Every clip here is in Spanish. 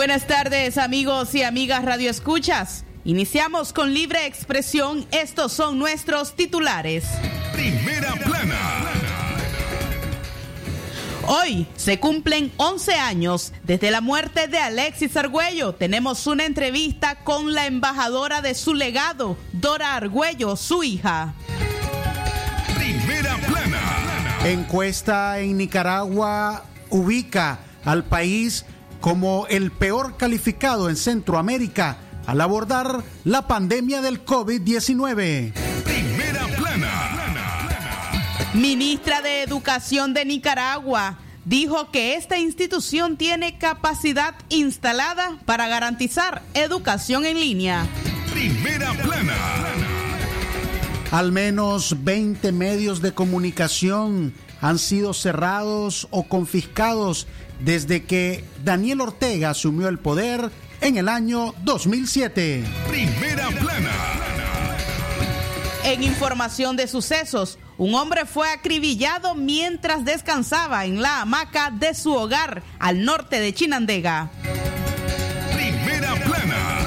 Buenas tardes amigos y amigas Radio Escuchas. Iniciamos con libre expresión. Estos son nuestros titulares. Primera plana. Hoy se cumplen 11 años desde la muerte de Alexis Argüello. Tenemos una entrevista con la embajadora de su legado, Dora Argüello, su hija. Primera plana. Encuesta en Nicaragua ubica al país como el peor calificado en Centroamérica al abordar la pandemia del COVID-19. Primera plana. Ministra de Educación de Nicaragua dijo que esta institución tiene capacidad instalada para garantizar educación en línea. Primera plana. Al menos 20 medios de comunicación han sido cerrados o confiscados desde que Daniel Ortega asumió el poder en el año 2007. Primera plana. En información de sucesos, un hombre fue acribillado mientras descansaba en la hamaca de su hogar al norte de Chinandega. Primera plana.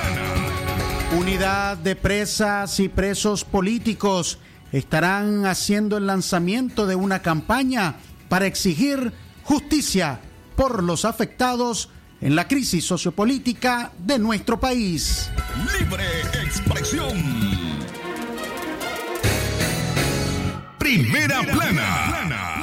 Unidad de presas y presos políticos estarán haciendo el lanzamiento de una campaña para exigir justicia por los afectados en la crisis sociopolítica de nuestro país. Libre expresión. Primera plana.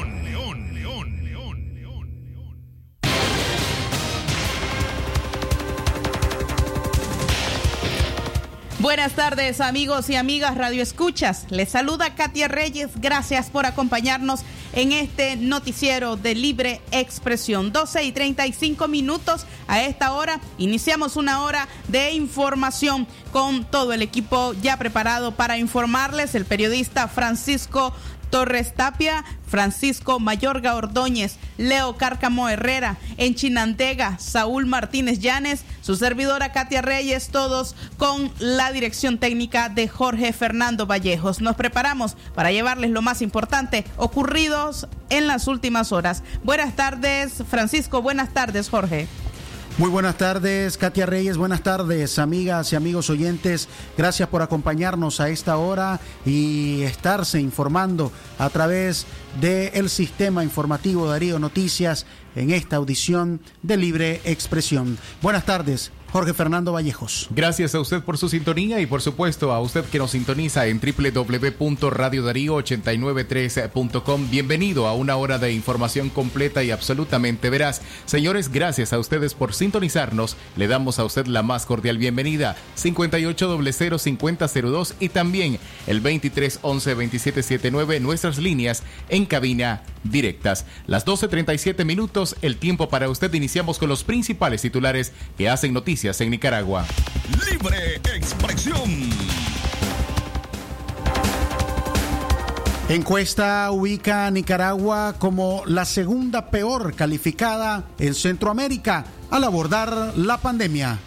Buenas tardes amigos y amigas Radio Escuchas. Les saluda Katia Reyes. Gracias por acompañarnos en este noticiero de libre expresión. 12 y 35 minutos a esta hora. Iniciamos una hora de información con todo el equipo ya preparado para informarles. El periodista Francisco Torres Tapia, Francisco Mayorga Ordóñez, Leo Cárcamo Herrera, en Chinantega, Saúl Martínez Llanes, su servidora Katia Reyes, todos con la dirección técnica de Jorge Fernando Vallejos. Nos preparamos para llevarles lo más importante ocurridos en las últimas horas. Buenas tardes, Francisco, buenas tardes, Jorge. Muy buenas tardes, Katia Reyes. Buenas tardes, amigas y amigos oyentes. Gracias por acompañarnos a esta hora y estarse informando a través del sistema informativo Darío Noticias en esta audición de libre expresión. Buenas tardes. Jorge Fernando Vallejos. Gracias a usted por su sintonía y por supuesto a usted que nos sintoniza en www.radiodarío893.com. Bienvenido a una hora de información completa y absolutamente veraz. Señores, gracias a ustedes por sintonizarnos. Le damos a usted la más cordial bienvenida. 58005002 y también el 23112779 nuestras líneas en cabina directas. Las 12.37 minutos, el tiempo para usted. Iniciamos con los principales titulares que hacen noticias en Nicaragua. Libre expresión. Encuesta ubica a Nicaragua como la segunda peor calificada en Centroamérica al abordar la pandemia.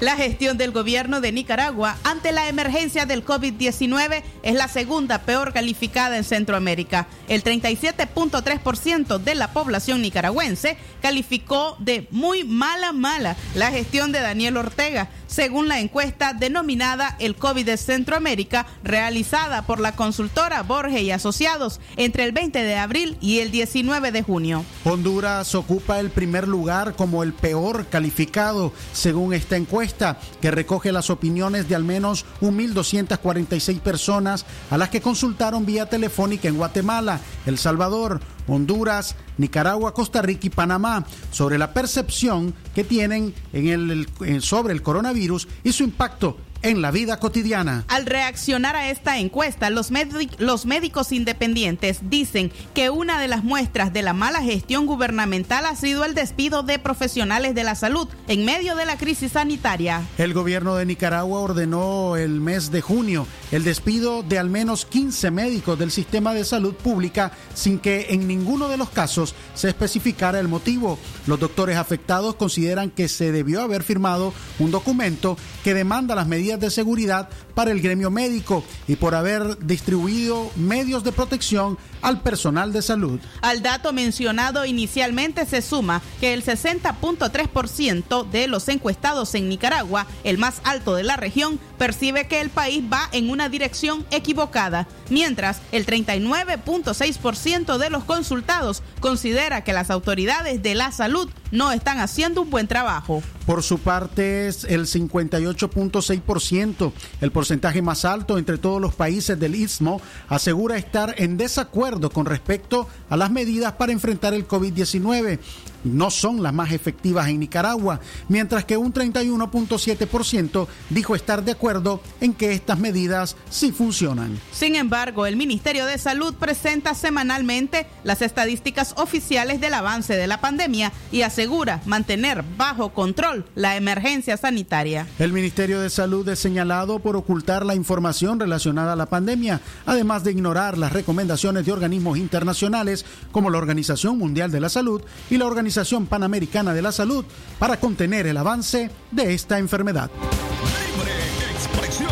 La gestión del gobierno de Nicaragua ante la emergencia del COVID-19 es la segunda peor calificada en Centroamérica. El 37.3% de la población nicaragüense calificó de muy mala mala la gestión de Daniel Ortega, según la encuesta denominada El COVID de Centroamérica, realizada por la consultora Borges y Asociados entre el 20 de abril y el 19 de junio. Honduras ocupa el primer lugar como el peor calificado, según esta encuesta que recoge las opiniones de al menos 1.246 personas a las que consultaron vía telefónica en Guatemala, El Salvador, Honduras, Nicaragua, Costa Rica y Panamá sobre la percepción que tienen en el, sobre el coronavirus y su impacto en la vida cotidiana. Al reaccionar a esta encuesta, los, los, médicos independientes dicen que una de las muestras de la mala gestión gubernamental ha sido el despido de profesionales de la salud en medio de la crisis sanitaria. El gobierno de Nicaragua ordenó el mes de junio el despido de al menos 15 médicos del sistema de salud pública sin que en ninguno de los casos se especificara el motivo. Los doctores afectados consideran que se debió haber firmado un documento que demanda las medidas de seguridad para el gremio médico y por haber distribuido medios de protección al personal de salud. Al dato mencionado inicialmente se suma que el 60.3% de los encuestados en Nicaragua, el más alto de la región, percibe que el país va en una dirección equivocada, mientras el 39.6% de los consultados considera que las autoridades de la salud no están haciendo un buen trabajo. Por su parte es el 58.6%, el porcentaje más alto entre todos los países del Istmo, asegura estar en desacuerdo con respecto a las medidas para enfrentar el COVID-19 no son las más efectivas en Nicaragua, mientras que un 31.7% dijo estar de acuerdo en que estas medidas sí funcionan. Sin embargo, el Ministerio de Salud presenta semanalmente las estadísticas oficiales del avance de la pandemia y asegura mantener bajo control la emergencia sanitaria. El Ministerio de Salud es señalado por ocultar la información relacionada a la pandemia, además de ignorar las recomendaciones de organismos internacionales como la Organización Mundial de la Salud y la Organización Panamericana de la Salud para contener el avance de esta enfermedad. Libre expresión.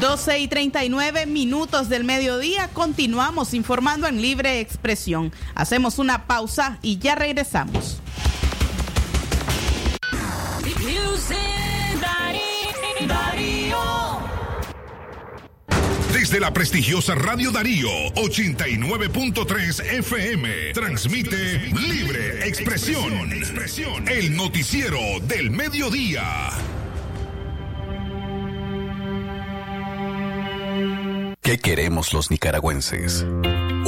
12 y 39 minutos del mediodía, continuamos informando en libre expresión. Hacemos una pausa y ya regresamos. Desde la prestigiosa Radio Darío 89.3 FM transmite Libre Expresión, el noticiero del mediodía. ¿Qué queremos los nicaragüenses?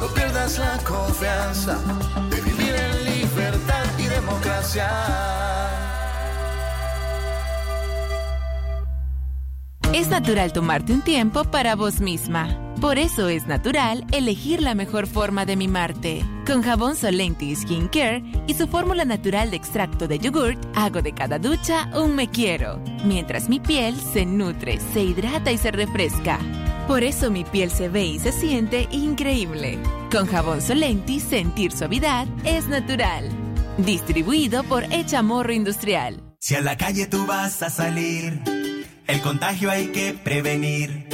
No pierdas la confianza de vivir en libertad y democracia. Es natural tomarte un tiempo para vos misma. Por eso es natural elegir la mejor forma de mimarte. Con jabón Solenti Skin Care y su fórmula natural de extracto de yogurt, hago de cada ducha un me quiero, mientras mi piel se nutre, se hidrata y se refresca. Por eso mi piel se ve y se siente increíble. Con jabón Solenti, sentir suavidad es natural. Distribuido por Echamorro Industrial. Si a la calle tú vas a salir, el contagio hay que prevenir.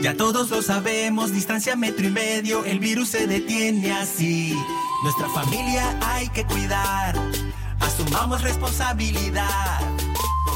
Ya todos lo sabemos, distancia metro y medio, el virus se detiene así. Nuestra familia hay que cuidar, asumamos responsabilidad.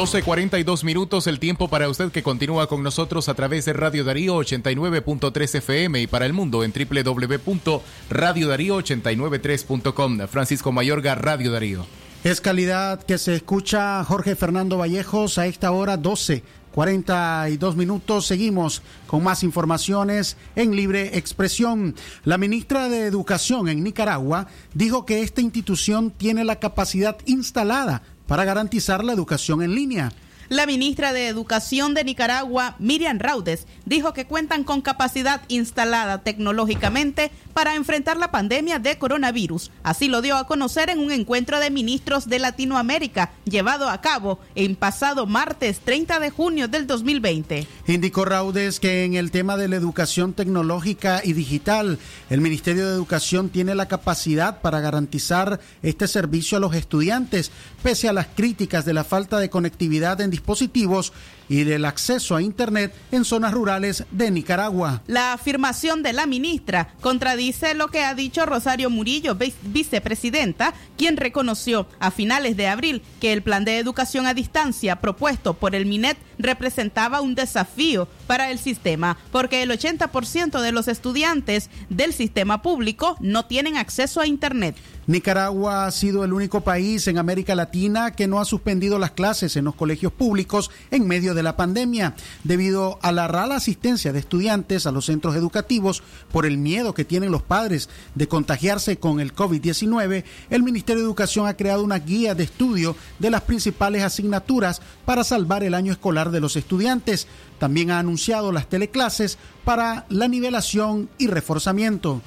12.42 minutos, el tiempo para usted que continúa con nosotros a través de Radio Darío 89.3 FM y para el mundo en www.radiodarío893.com. Francisco Mayorga, Radio Darío. Es calidad que se escucha Jorge Fernando Vallejos a esta hora 12. 42 minutos. Seguimos con más informaciones en libre expresión. La ministra de Educación en Nicaragua dijo que esta institución tiene la capacidad instalada para garantizar la educación en línea. La ministra de Educación de Nicaragua, Miriam Raudes, dijo que cuentan con capacidad instalada tecnológicamente para enfrentar la pandemia de coronavirus. Así lo dio a conocer en un encuentro de ministros de Latinoamérica llevado a cabo en pasado martes 30 de junio del 2020. Indicó Raudes que en el tema de la educación tecnológica y digital, el Ministerio de Educación tiene la capacidad para garantizar este servicio a los estudiantes, pese a las críticas de la falta de conectividad en dispositivos y del acceso a Internet en zonas rurales de Nicaragua. La afirmación de la ministra contradice lo que ha dicho Rosario Murillo, vicepresidenta, quien reconoció a finales de abril que el plan de educación a distancia propuesto por el MINET representaba un desafío para el sistema, porque el 80% de los estudiantes del sistema público no tienen acceso a Internet. Nicaragua ha sido el único país en América Latina que no ha suspendido las clases en los colegios públicos en medio de la pandemia, debido a la rala asistencia de estudiantes a los centros educativos por el miedo que tienen los padres de contagiarse con el COVID-19. El Ministerio de Educación ha creado una guía de estudio de las principales asignaturas para salvar el año escolar de los estudiantes. También ha anunciado las teleclases para la nivelación y reforzamiento.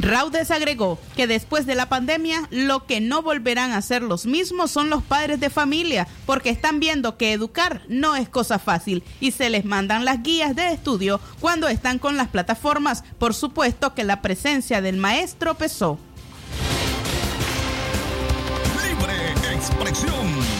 Raudes agregó que después de la pandemia lo que no volverán a ser los mismos son los padres de familia, porque están viendo que educar no es cosa fácil y se les mandan las guías de estudio cuando están con las plataformas. Por supuesto que la presencia del maestro pesó. Libre expresión.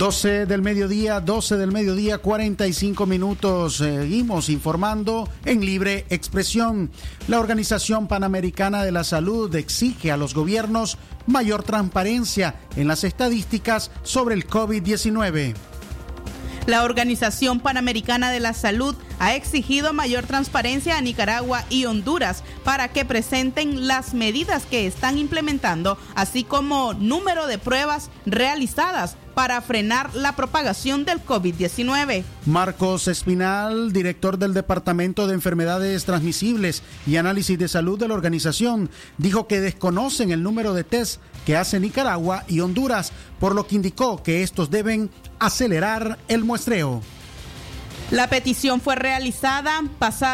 12 del mediodía, 12 del mediodía, 45 minutos. Seguimos informando en libre expresión. La Organización Panamericana de la Salud exige a los gobiernos mayor transparencia en las estadísticas sobre el COVID-19. La Organización Panamericana de la Salud ha exigido mayor transparencia a Nicaragua y Honduras para que presenten las medidas que están implementando, así como número de pruebas realizadas para frenar la propagación del COVID-19. Marcos Espinal, director del Departamento de Enfermedades Transmisibles y Análisis de Salud de la organización, dijo que desconocen el número de test que hace Nicaragua y Honduras, por lo que indicó que estos deben acelerar el muestreo. La petición fue realizada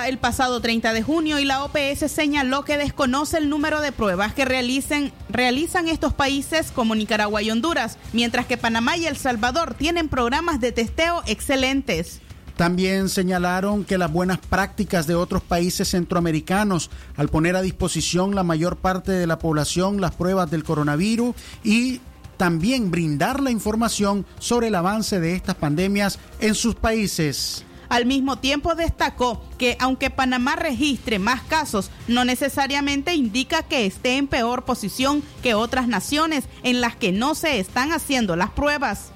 el pasado 30 de junio y la OPS señaló que desconoce el número de pruebas que realizan estos países como Nicaragua y Honduras, mientras que Panamá y El Salvador tienen programas de testeo excelentes. También señalaron que las buenas prácticas de otros países centroamericanos al poner a disposición la mayor parte de la población las pruebas del coronavirus y también brindar la información sobre el avance de estas pandemias en sus países. Al mismo tiempo destacó que aunque Panamá registre más casos, no necesariamente indica que esté en peor posición que otras naciones en las que no se están haciendo las pruebas.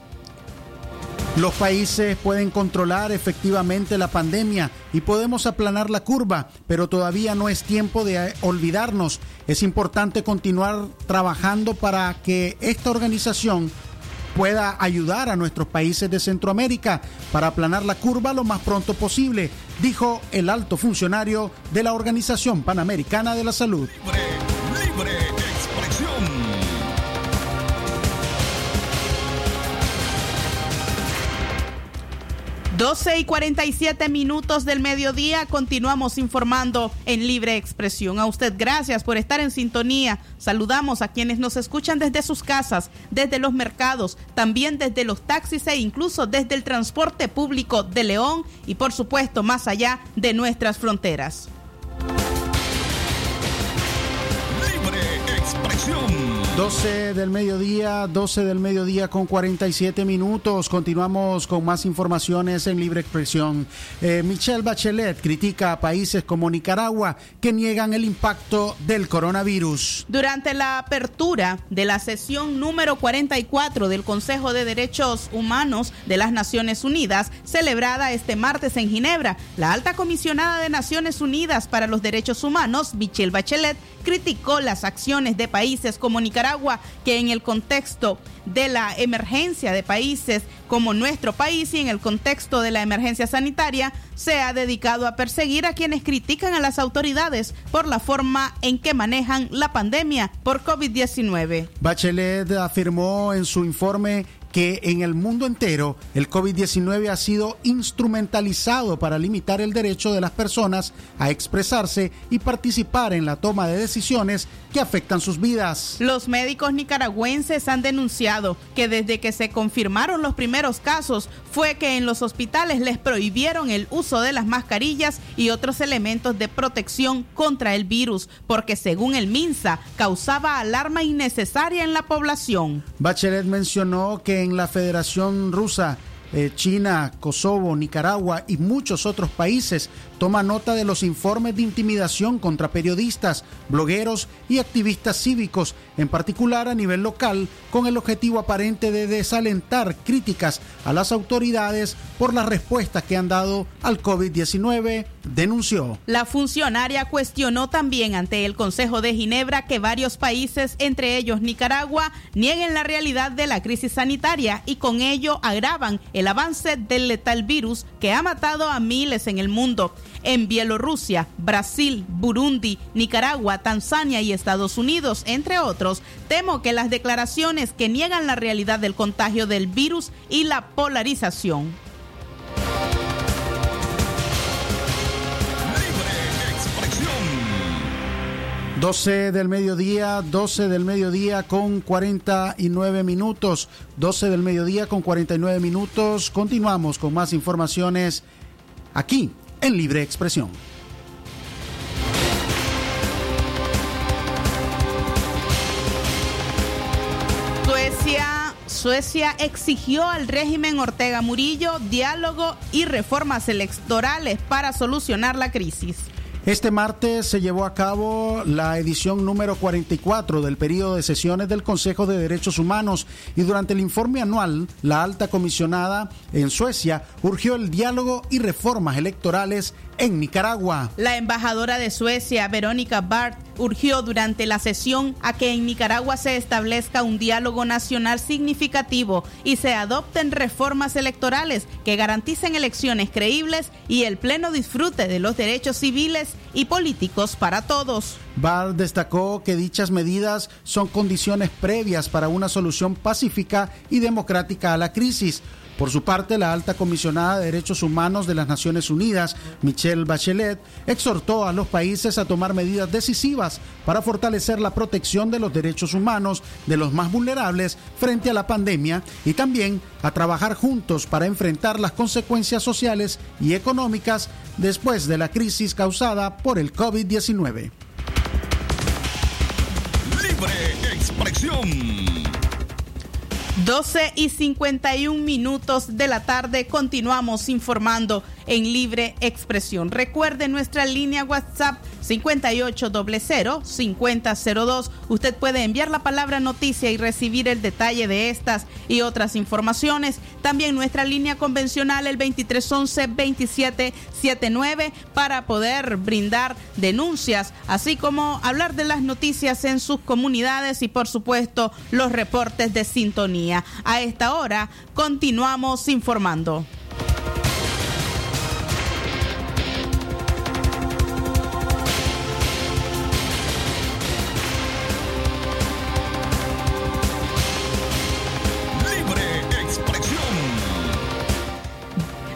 Los países pueden controlar efectivamente la pandemia y podemos aplanar la curva, pero todavía no es tiempo de olvidarnos. Es importante continuar trabajando para que esta organización pueda ayudar a nuestros países de Centroamérica para aplanar la curva lo más pronto posible, dijo el alto funcionario de la Organización Panamericana de la Salud. 12 y 47 minutos del mediodía, continuamos informando en libre expresión. A usted gracias por estar en sintonía. Saludamos a quienes nos escuchan desde sus casas, desde los mercados, también desde los taxis e incluso desde el transporte público de León y por supuesto más allá de nuestras fronteras. Libre expresión. 12 del mediodía, 12 del mediodía con 47 minutos. Continuamos con más informaciones en Libre Expresión. Eh, Michelle Bachelet critica a países como Nicaragua que niegan el impacto del coronavirus. Durante la apertura de la sesión número 44 del Consejo de Derechos Humanos de las Naciones Unidas, celebrada este martes en Ginebra, la alta comisionada de Naciones Unidas para los Derechos Humanos, Michelle Bachelet, criticó las acciones de países como Nicaragua, que en el contexto de la emergencia de países como nuestro país y en el contexto de la emergencia sanitaria, se ha dedicado a perseguir a quienes critican a las autoridades por la forma en que manejan la pandemia por COVID-19. Bachelet afirmó en su informe que en el mundo entero el COVID-19 ha sido instrumentalizado para limitar el derecho de las personas a expresarse y participar en la toma de decisiones que afectan sus vidas. Los médicos nicaragüenses han denunciado que desde que se confirmaron los primeros casos fue que en los hospitales les prohibieron el uso de las mascarillas y otros elementos de protección contra el virus, porque según el MINSA causaba alarma innecesaria en la población. Bachelet mencionó que en la Federación Rusa, eh, China, Kosovo, Nicaragua y muchos otros países toma nota de los informes de intimidación contra periodistas, blogueros y activistas cívicos, en particular a nivel local, con el objetivo aparente de desalentar críticas a las autoridades por las respuestas que han dado al COVID-19, denunció. La funcionaria cuestionó también ante el Consejo de Ginebra que varios países, entre ellos Nicaragua, nieguen la realidad de la crisis sanitaria y con ello agravan el avance del letal virus que ha matado a miles en el mundo en Bielorrusia, Brasil, Burundi, Nicaragua, Tanzania y Estados Unidos, entre otros, temo que las declaraciones que niegan la realidad del contagio del virus y la polarización. Libre expresión. 12 del mediodía, 12 del mediodía con 49 minutos. 12 del mediodía con 49 minutos. Continuamos con más informaciones aquí en Libre Expresión. Suecia, Suecia exigió al régimen Ortega Murillo diálogo y reformas electorales para solucionar la crisis. Este martes se llevó a cabo la edición número 44 del periodo de sesiones del Consejo de Derechos Humanos y durante el informe anual, la alta comisionada en Suecia urgió el diálogo y reformas electorales en Nicaragua. La embajadora de Suecia, Verónica Bart, urgió durante la sesión a que en Nicaragua se establezca un diálogo nacional significativo y se adopten reformas electorales que garanticen elecciones creíbles y el pleno disfrute de los derechos civiles y políticos para todos. Bart destacó que dichas medidas son condiciones previas para una solución pacífica y democrática a la crisis. Por su parte, la alta comisionada de Derechos Humanos de las Naciones Unidas, Michelle Bachelet, exhortó a los países a tomar medidas decisivas para fortalecer la protección de los derechos humanos de los más vulnerables frente a la pandemia y también a trabajar juntos para enfrentar las consecuencias sociales y económicas después de la crisis causada por el COVID-19. Libre expresión. 12 y 51 minutos de la tarde continuamos informando en libre expresión. Recuerde nuestra línea WhatsApp 5800-5002. Usted puede enviar la palabra noticia y recibir el detalle de estas y otras informaciones. También nuestra línea convencional el 2311-2779 para poder brindar denuncias, así como hablar de las noticias en sus comunidades y por supuesto los reportes de sintonía. A esta hora continuamos informando.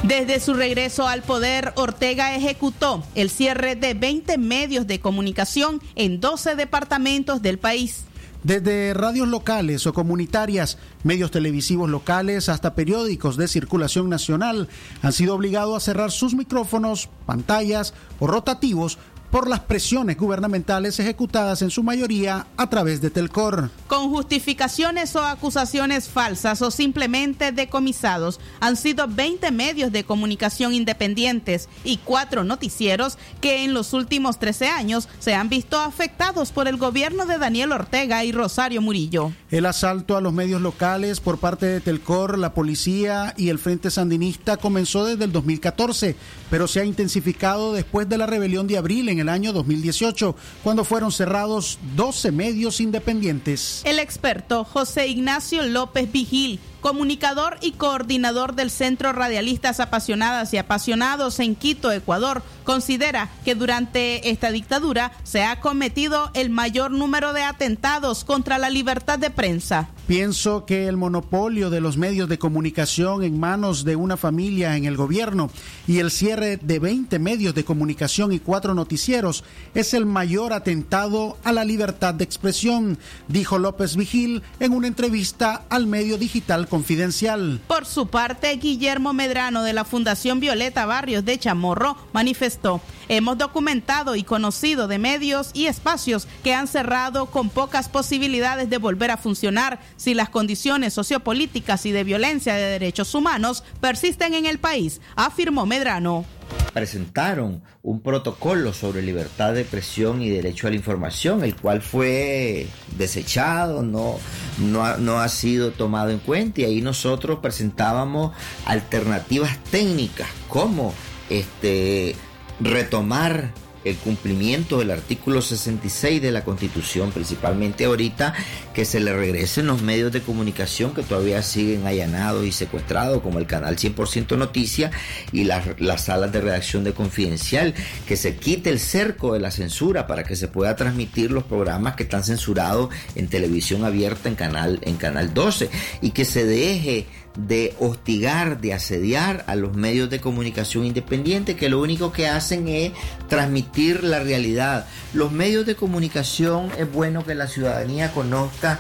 Desde su regreso al poder, Ortega ejecutó el cierre de 20 medios de comunicación en 12 departamentos del país. Desde radios locales o comunitarias, medios televisivos locales hasta periódicos de circulación nacional han sido obligados a cerrar sus micrófonos, pantallas o rotativos por las presiones gubernamentales ejecutadas en su mayoría a través de Telcor. Con justificaciones o acusaciones falsas o simplemente decomisados, han sido 20 medios de comunicación independientes y cuatro noticieros que en los últimos 13 años se han visto afectados por el gobierno de Daniel Ortega y Rosario Murillo. El asalto a los medios locales por parte de Telcor, la policía y el Frente Sandinista comenzó desde el 2014, pero se ha intensificado después de la rebelión de abril en el año 2018, cuando fueron cerrados 12 medios independientes. El experto José Ignacio López Vigil comunicador y coordinador del Centro Radialistas Apasionadas y Apasionados en Quito, Ecuador, considera que durante esta dictadura se ha cometido el mayor número de atentados contra la libertad de prensa. Pienso que el monopolio de los medios de comunicación en manos de una familia en el gobierno y el cierre de 20 medios de comunicación y cuatro noticieros es el mayor atentado a la libertad de expresión, dijo López Vigil en una entrevista al medio digital confidencial. Por su parte, Guillermo Medrano de la Fundación Violeta Barrios de Chamorro manifestó, hemos documentado y conocido de medios y espacios que han cerrado con pocas posibilidades de volver a funcionar si las condiciones sociopolíticas y de violencia de derechos humanos persisten en el país, afirmó Medrano presentaron un protocolo sobre libertad de expresión y derecho a la información, el cual fue desechado, no, no, ha, no ha sido tomado en cuenta y ahí nosotros presentábamos alternativas técnicas como este, retomar el cumplimiento del artículo 66 de la Constitución, principalmente ahorita que se le regresen los medios de comunicación que todavía siguen allanados y secuestrados, como el canal 100% Noticia y las, las salas de redacción de Confidencial, que se quite el cerco de la censura para que se pueda transmitir los programas que están censurados en televisión abierta en canal, en canal 12 y que se deje de hostigar, de asediar a los medios de comunicación independientes que lo único que hacen es transmitir la realidad. Los medios de comunicación es bueno que la ciudadanía conozca,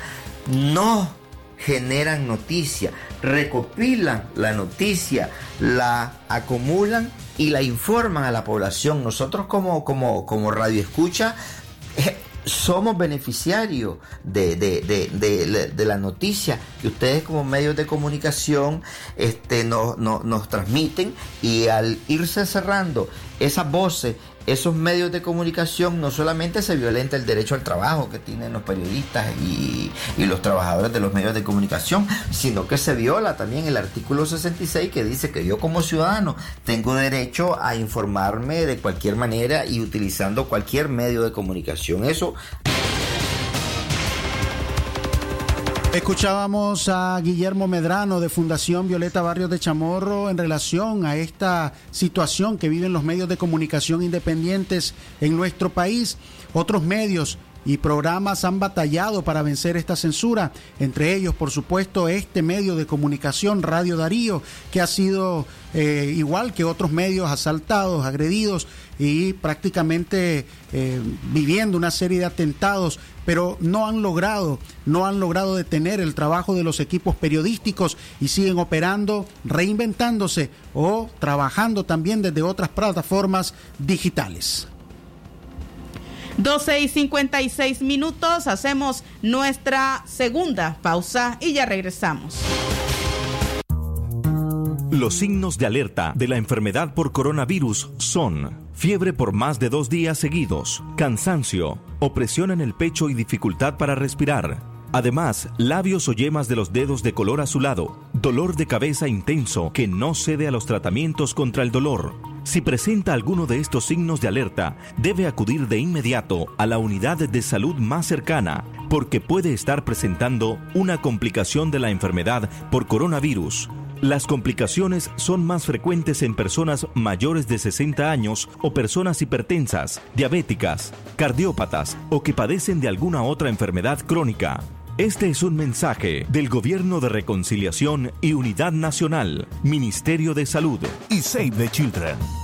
no generan noticia, recopilan la noticia, la acumulan y la informan a la población. Nosotros como, como, como radio escucha eh, somos beneficiarios de, de, de, de, la noticia que ustedes como medios de comunicación este, nos, nos, nos transmiten y al irse cerrando esas voces, esos medios de comunicación, no solamente se violenta el derecho al trabajo que tienen los periodistas y, y, los trabajadores de los medios de comunicación, sino que se viola también el artículo 66 que dice que yo como ciudadano tengo derecho a informarme de cualquier manera y utilizando cualquier medio de comunicación. Eso Escuchábamos a Guillermo Medrano de Fundación Violeta Barrios de Chamorro en relación a esta situación que viven los medios de comunicación independientes en nuestro país. Otros medios y programas han batallado para vencer esta censura, entre ellos, por supuesto, este medio de comunicación, Radio Darío, que ha sido eh, igual que otros medios asaltados, agredidos y prácticamente eh, viviendo una serie de atentados, pero no han logrado, no han logrado detener el trabajo de los equipos periodísticos y siguen operando, reinventándose o trabajando también desde otras plataformas digitales. 12 y 56 minutos, hacemos nuestra segunda pausa y ya regresamos. Los signos de alerta de la enfermedad por coronavirus son fiebre por más de dos días seguidos, cansancio, opresión en el pecho y dificultad para respirar. Además, labios o yemas de los dedos de color azulado, dolor de cabeza intenso que no cede a los tratamientos contra el dolor. Si presenta alguno de estos signos de alerta, debe acudir de inmediato a la unidad de salud más cercana, porque puede estar presentando una complicación de la enfermedad por coronavirus. Las complicaciones son más frecuentes en personas mayores de 60 años o personas hipertensas, diabéticas, cardiópatas o que padecen de alguna otra enfermedad crónica. Este es un mensaje del Gobierno de Reconciliación y Unidad Nacional, Ministerio de Salud y Save the Children.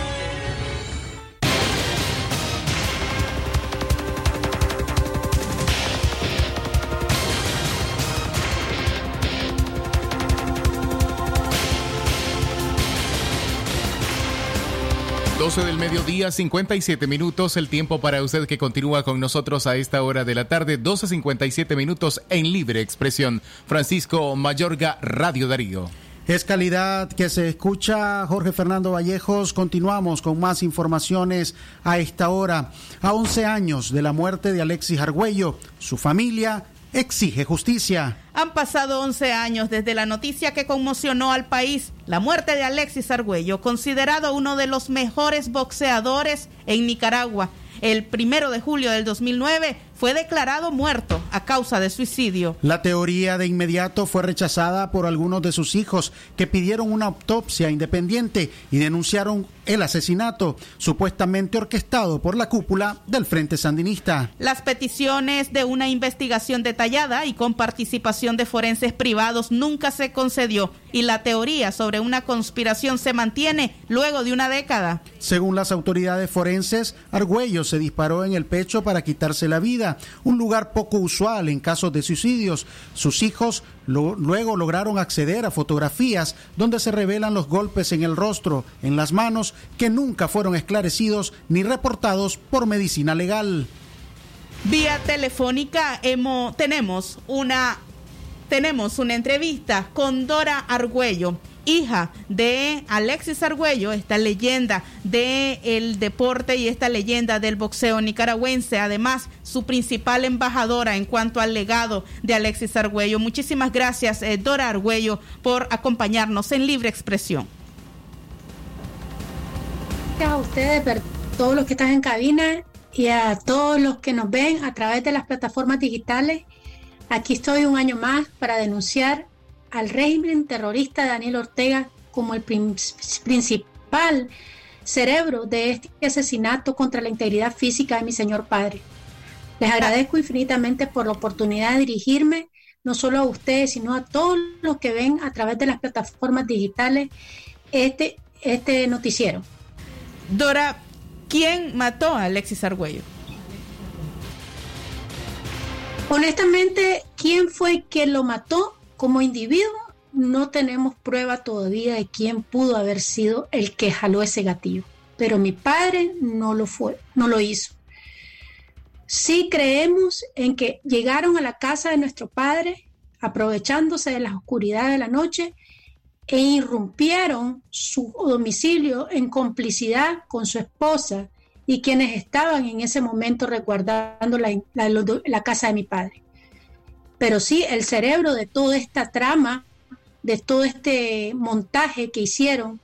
12 del mediodía, 57 minutos, el tiempo para usted que continúa con nosotros a esta hora de la tarde, 12.57 minutos en libre expresión. Francisco Mayorga, Radio Darío. Es calidad que se escucha. Jorge Fernando Vallejos, continuamos con más informaciones a esta hora. A 11 años de la muerte de Alexis Argüello, su familia exige justicia. Han pasado 11 años desde la noticia que conmocionó al país, la muerte de Alexis Argüello, considerado uno de los mejores boxeadores en Nicaragua. El primero de julio del 2009 fue declarado muerto a causa de suicidio. La teoría de inmediato fue rechazada por algunos de sus hijos que pidieron una autopsia independiente y denunciaron el asesinato supuestamente orquestado por la cúpula del Frente Sandinista. Las peticiones de una investigación detallada y con participación de forenses privados nunca se concedió y la teoría sobre una conspiración se mantiene luego de una década. Según las autoridades forenses, Argüello se disparó en el pecho para quitarse la vida, un lugar poco usual en casos de suicidios. Sus hijos luego lograron acceder a fotografías donde se revelan los golpes en el rostro, en las manos, que nunca fueron esclarecidos ni reportados por medicina legal. Vía telefónica tenemos una tenemos una entrevista con Dora Argüello, hija de Alexis Argüello, esta leyenda del deporte y esta leyenda del boxeo nicaragüense, además su principal embajadora en cuanto al legado de Alexis Argüello. Muchísimas gracias, eh, Dora Argüello, por acompañarnos en Libre Expresión. Gracias a ustedes, todos los que están en cabina y a todos los que nos ven a través de las plataformas digitales. Aquí estoy un año más para denunciar al régimen terrorista Daniel Ortega como el principal cerebro de este asesinato contra la integridad física de mi señor padre. Les agradezco infinitamente por la oportunidad de dirigirme no solo a ustedes, sino a todos los que ven a través de las plataformas digitales este, este noticiero. Dora, ¿quién mató a Alexis Argüello? Honestamente, ¿quién fue quien lo mató? Como individuo, no tenemos prueba todavía de quién pudo haber sido el que jaló ese gatillo. Pero mi padre no lo fue, no lo hizo. Sí creemos en que llegaron a la casa de nuestro padre, aprovechándose de la oscuridad de la noche, e irrumpieron su domicilio en complicidad con su esposa y quienes estaban en ese momento resguardando la, casa de mi padre. Pero sí, el cerebro de toda esta trama, de todo este montaje que hicieron,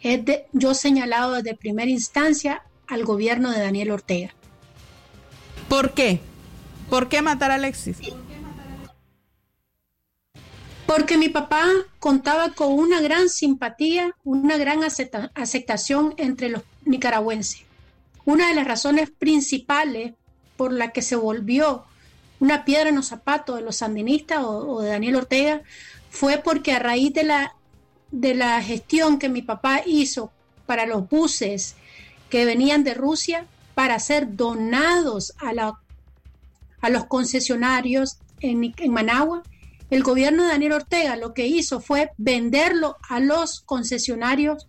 es de, yo señalado desde primera instancia al gobierno de Daniel Ortega. ¿Por qué? ¿Por qué matar a Alexis? Porque mi papá contaba con una gran simpatía, una gran aceptación entre los nicaragüenses. Una de las razones principales por la que se volvió una piedra en los zapatos de los sandinistas o, de Daniel Ortega fue porque a raíz de la, de la gestión que mi papá hizo para los buses que venían de Rusia para ser donados a, a los concesionarios en, en Managua, el gobierno de Daniel Ortega lo que hizo fue venderlo a los concesionarios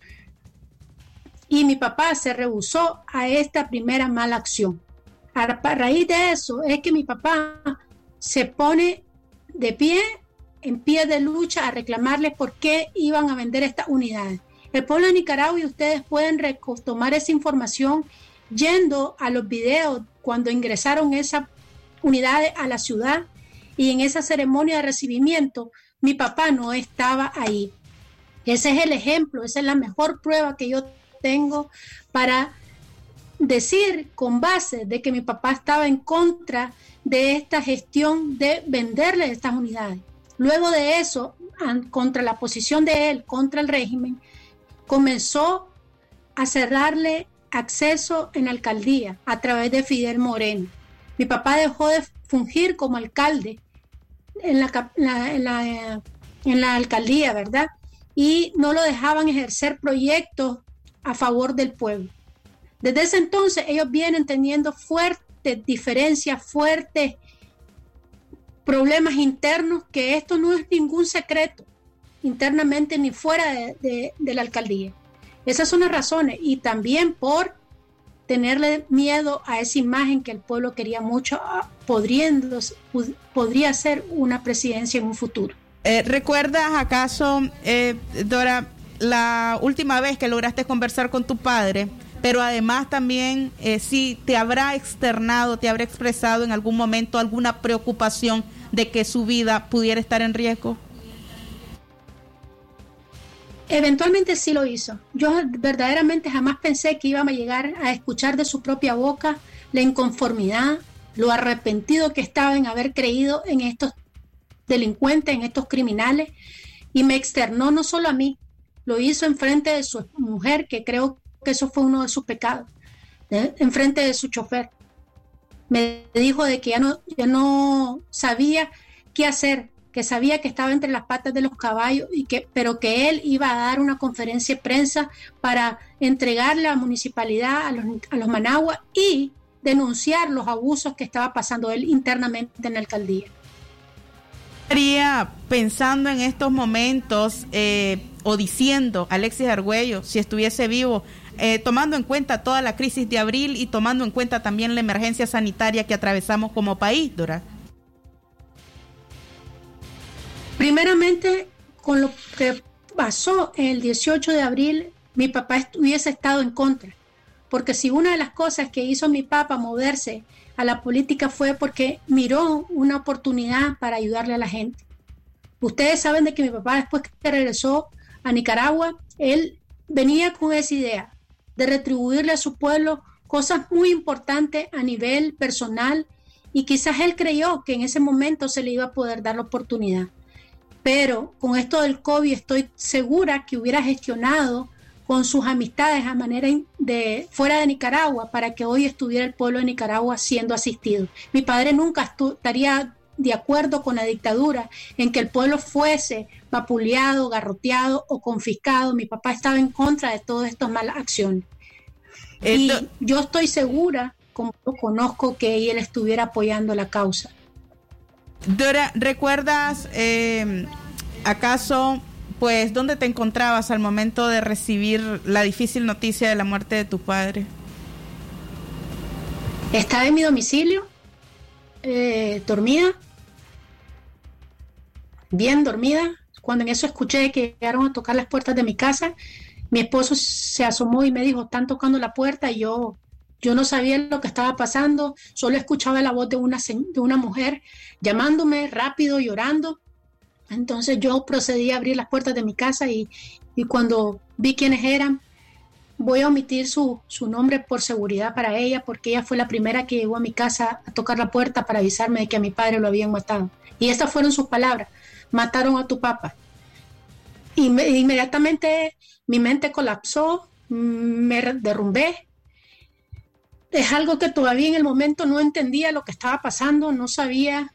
y mi papá se rehusó a esta primera mala acción. A raíz de eso es que mi papá se pone de pie, en pie de lucha, a reclamarles por qué iban a vender estas unidades. El pueblo de Nicaragua y ustedes pueden tomar esa información yendo a los videos cuando ingresaron esas unidades a la ciudad y en esa ceremonia de recibimiento mi papá no estaba ahí. Ese es el ejemplo, esa es la mejor prueba que yo tengo para decir con base de que mi papá estaba en contra de esta gestión de venderle estas unidades. Luego de eso, contra la posición de él, contra el régimen, comenzó a cerrarle acceso en alcaldía a través de Fidel Moreno. Mi papá dejó de fungir como alcalde en la, en la, en la alcaldía, ¿verdad? Y no lo dejaban ejercer proyectos a favor del pueblo. Desde ese entonces ellos vienen teniendo fuertes diferencias, fuertes problemas internos, que esto no es ningún secreto internamente ni fuera de, la alcaldía. Esas son las razones y también por tenerle miedo a esa imagen que el pueblo quería mucho, ah, podría ser una presidencia en un futuro. Eh, ¿Recuerdas acaso, eh, Dora, la última vez que lograste conversar con tu padre? Pero además también eh, si te habrá externado, te habrá expresado en algún momento alguna preocupación de que su vida pudiera estar en riesgo. Eventualmente sí lo hizo. Yo verdaderamente jamás pensé que iba a llegar a escuchar de su propia boca la inconformidad, lo arrepentido que estaba en haber creído en estos delincuentes, en estos criminales, y me externó no solo a mí, lo hizo en frente de su mujer, que creo eso fue uno de sus pecados, ¿eh? en frente de su chofer. Me dijo de que ya no, ya no sabía qué hacer, que sabía que estaba entre las patas de los caballos, y que, pero que él iba a dar una conferencia de prensa para entregarle a la municipalidad, a los, a los Managua y denunciar los abusos que estaba pasando él internamente en la alcaldía. Estaría pensando en estos momentos eh, o diciendo Alexis Argüello, si estuviese vivo, eh, tomando en cuenta toda la crisis de abril y tomando en cuenta también la emergencia sanitaria que atravesamos como país, Dora? Primeramente, con lo que pasó el 18 de abril, mi papá hubiese estado en contra, porque si una de las cosas que hizo mi papá moverse a la política fue porque miró una oportunidad para ayudarle a la gente. Ustedes saben de que mi papá después que regresó a Nicaragua, él venía con esa idea de retribuirle a su pueblo cosas muy importantes a nivel personal y quizás él creyó que en ese momento se le iba a poder dar la oportunidad. Pero con esto del COVID estoy segura que hubiera gestionado con sus amistades a manera de fuera de Nicaragua para que hoy estuviera el pueblo de Nicaragua siendo asistido. Mi padre nunca estaría de acuerdo con la dictadura en que el pueblo fuese vapuleado, garroteado o confiscado. Mi papá estaba en contra de todas estas malas acciones. Y yo estoy segura, como lo conozco, que él estuviera apoyando la causa. Dora, ¿recuerdas eh, acaso pues, ¿dónde te encontrabas al momento de recibir la difícil noticia de la muerte de tu padre? Estaba en mi domicilio, eh, dormida, bien dormida. Cuando en eso escuché que llegaron a tocar las puertas de mi casa, mi esposo se asomó y me dijo, están tocando la puerta y yo, yo no sabía lo que estaba pasando, solo escuchaba la voz de una, de una mujer llamándome rápido, llorando. Entonces yo procedí a abrir las puertas de mi casa y, cuando vi quiénes eran, voy a omitir su, nombre por seguridad para ella, porque ella fue la primera que llegó a mi casa a tocar la puerta para avisarme de que a mi padre lo habían matado. Y estas fueron sus palabras, mataron a tu papá. Inmediatamente mi mente colapsó, me derrumbé. Es algo que todavía en el momento no entendía lo que estaba pasando, no sabía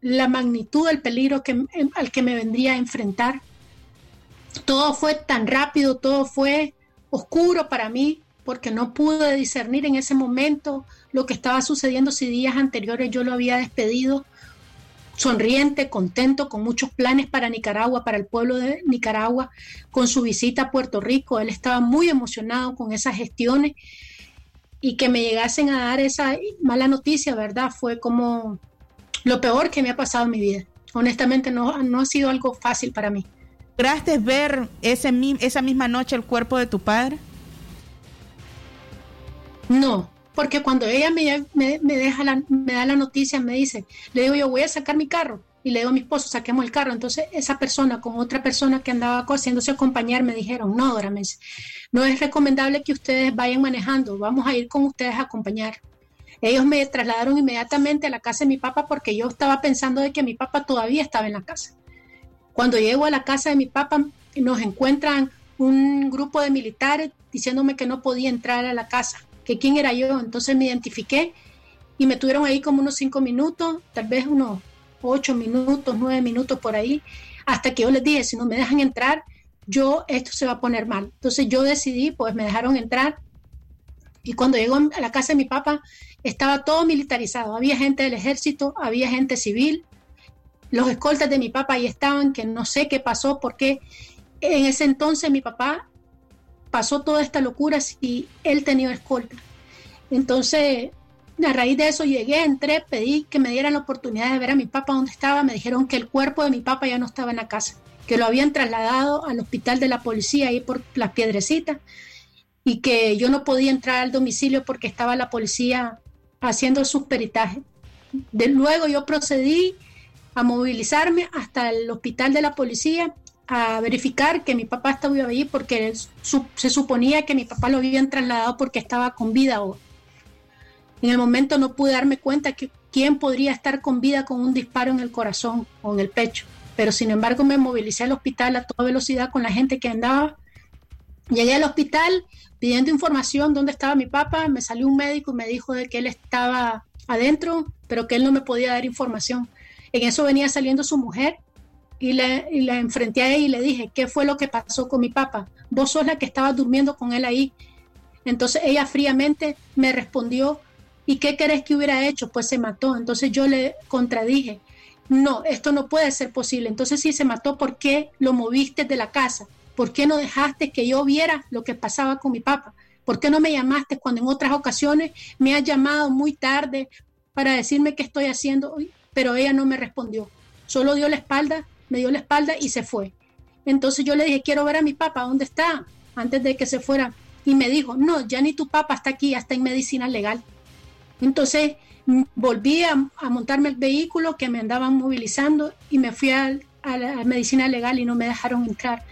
la magnitud del peligro em, al que me vendría a enfrentar. Todo fue tan rápido, todo fue oscuro para mí, porque no pude discernir en ese momento lo que estaba sucediendo si días anteriores yo lo había despedido sonriente, contento, con muchos planes para Nicaragua, para el pueblo de Nicaragua, con su visita a Puerto Rico. Él estaba muy emocionado con esas gestiones y que me llegasen a dar esa mala noticia, ¿verdad? Fue como lo peor que me ha pasado en mi vida. Honestamente no, no ha sido algo fácil para mí. ¿Lograste ver ese, esa misma noche el cuerpo de tu padre? No, porque cuando ella me, me, deja me da la noticia, me dice, le digo yo voy a sacar mi carro. y le digo a mi esposo, saquemos el carro. Entonces esa persona con otra persona que andaba haciéndose acompañar me dijeron, no, Dora, no es recomendable que ustedes vayan manejando, vamos a ir con ustedes a acompañar. Ellos me trasladaron inmediatamente a la casa de mi papá porque yo estaba pensando de que mi papá todavía estaba en la casa. Cuando llego a la casa de mi papá, nos encuentran un grupo de militares diciéndome que no podía entrar a la casa, que quién era yo. Entonces me identifiqué y me tuvieron ahí como unos cinco minutos, tal vez unos ocho minutos, nueve minutos por ahí, hasta que yo les dije, si no me dejan entrar, yo esto se va a poner mal. Entonces yo decidí, pues me dejaron entrar y cuando llegó a la casa de mi papá estaba todo militarizado, había gente del ejército, había gente civil, los escoltas de mi papá ahí estaban, que no sé qué pasó, porque en ese entonces mi papá pasó toda esta locura si él tenía escolta. Entonces, a raíz de eso llegué, entré, pedí que me dieran la oportunidad de ver a mi papá donde estaba. Me dijeron que el cuerpo de mi papá ya no estaba en la casa, que lo habían trasladado al hospital de la policía ahí por las piedrecitas y que yo no podía entrar al domicilio porque estaba la policía haciendo sus peritajes. De, luego yo procedí a movilizarme hasta el hospital de la policía a verificar que mi papá estaba ahí porque se suponía que mi papá lo habían trasladado porque estaba con vida. O, en el momento no pude darme cuenta que quién podría estar con vida con un disparo en el corazón o en el pecho. Pero sin embargo me movilicé al hospital a toda velocidad con la gente que andaba. Llegué al hospital pidiendo información dónde estaba mi papá. Me salió un médico y me dijo de que él estaba adentro, pero que él no me podía dar información. En eso venía saliendo su mujer y la, y enfrenté a ella y le dije, ¿qué fue lo que pasó con mi papá? Vos sos la que estaba durmiendo con él ahí. Entonces ella fríamente me respondió, ¿y qué querés que hubiera hecho? Pues se mató. Entonces yo le contradije, no, esto no puede ser posible. Entonces si se mató, ¿por qué lo moviste de la casa? ¿Por qué no dejaste que yo viera lo que pasaba con mi papá? ¿Por qué no me llamaste cuando en otras ocasiones me has llamado muy tarde para decirme qué estoy haciendo? Pero ella no me respondió. Solo dio la espalda me dio la espalda y se fue. Entonces yo le dije, quiero ver a mi papá, ¿dónde está? Antes de que se fuera. Y me dijo, no, ya ni tu papá está aquí, ya está en medicina legal. Entonces volví a, montarme el vehículo que me andaban movilizando y me fui a, la medicina legal y no me dejaron entrar.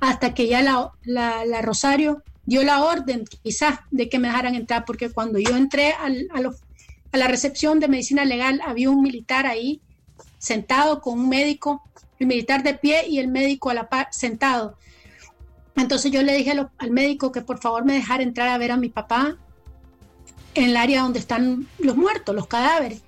Hasta que ya la, la, Rosario dio la orden, quizás, de que me dejaran entrar, porque cuando yo entré a, a la recepción de medicina legal había un militar ahí sentado con un médico el militar de pie y el médico a la par sentado. Entonces yo le dije al médico que por favor me dejara entrar a ver a mi papá en el área donde están los muertos, los cadáveres.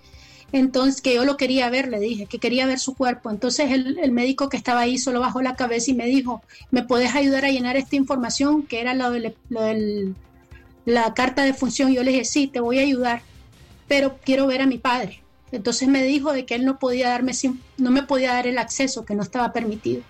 Entonces, que yo lo quería ver, le dije, que quería ver su cuerpo. Entonces el, médico que estaba ahí solo bajó la cabeza y me dijo, ¿me puedes ayudar a llenar esta información? Que era lo la carta de función. Yo le dije, sí, te voy a ayudar, pero quiero ver a mi padre. Entonces me dijo de que él no podía darme, no me podía dar el acceso, que no estaba permitido.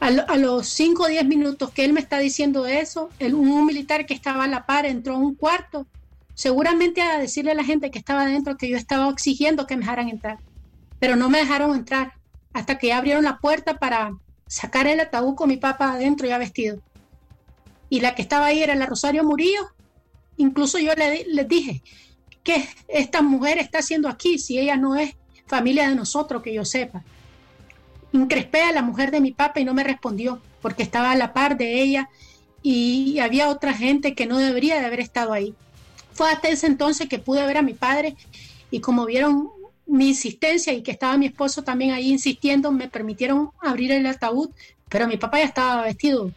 A, los 5 o 10 minutos que él me está diciendo eso, un militar que estaba a la par entró a un cuarto, seguramente a decirle a la gente que estaba adentro que yo estaba exigiendo que me dejaran entrar, pero no me dejaron entrar hasta que abrieron la puerta para sacar el ataúd con mi papá adentro ya vestido. Y la que estaba ahí era la Rosario Murillo. Incluso yo le, les dije, ¿qué esta mujer está haciendo aquí si ella no es familia de nosotros, que yo sepa? Increspé a la mujer de mi papá y no me respondió porque estaba a la par de ella y había otra gente que no debería de haber estado ahí. Fue hasta ese entonces que pude ver a mi padre y como vieron mi insistencia y que estaba mi esposo también ahí insistiendo, me permitieron abrir el ataúd, pero mi papá ya estaba vestido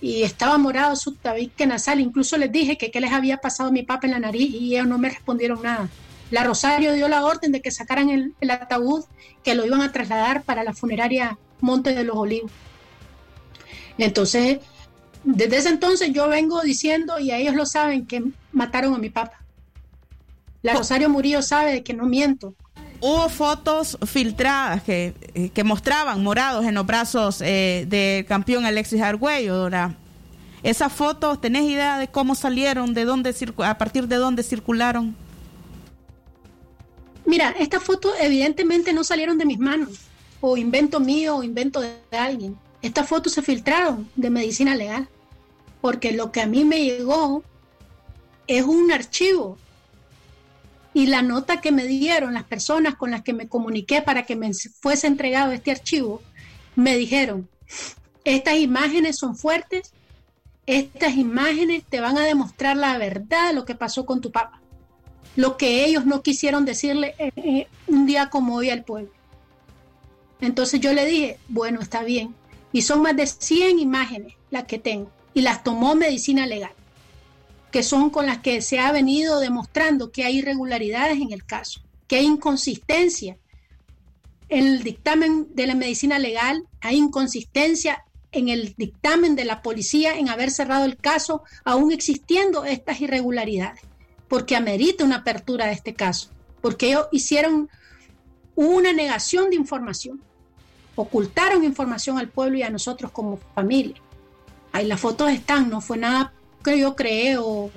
y estaba morado su tabique nasal. Incluso les dije que qué les había pasado a mi papá en la nariz y ellos no me respondieron nada. La Rosario dio la orden de que sacaran el, ataúd, que lo iban a trasladar para la funeraria Monte de los Olivos. Entonces, desde ese entonces yo vengo diciendo, y a ellos lo saben, que mataron a mi papá. La. Rosario Murillo sabe de que no miento. Hubo fotos filtradas que, eh, que mostraban morados en los brazos eh, del campeón Alexis Argüello, Dora. Esas fotos, ¿tenés idea de cómo salieron, de dónde a partir de dónde circularon? Mira, estas fotos evidentemente no salieron de mis manos, o invento mío, o invento de alguien. Estas fotos se filtraron de medicina legal, porque lo que a mí me llegó es un archivo Y la nota que me dieron las personas con las que me comuniqué para que me fuese entregado este archivo, me dijeron, estas imágenes son fuertes, estas imágenes te van a demostrar la verdad de lo que pasó con tu papá, lo que ellos no quisieron decirle eh, eh, un día como hoy al pueblo. Entonces yo le dije, bueno, está bien. Y son más de 100 imágenes las que tengo. Y las tomó medicina legal, que son con las que se ha venido demostrando que hay irregularidades en el caso, que hay inconsistencia. En el dictamen de la medicina legal hay inconsistencia en el dictamen de la policía en haber cerrado el caso, aún existiendo estas irregularidades, porque amerita una apertura de este caso, porque ellos hicieron una negación de información ocultaron información al pueblo y a nosotros como familia. Ahí las fotos están, no fue nada que yo creé o,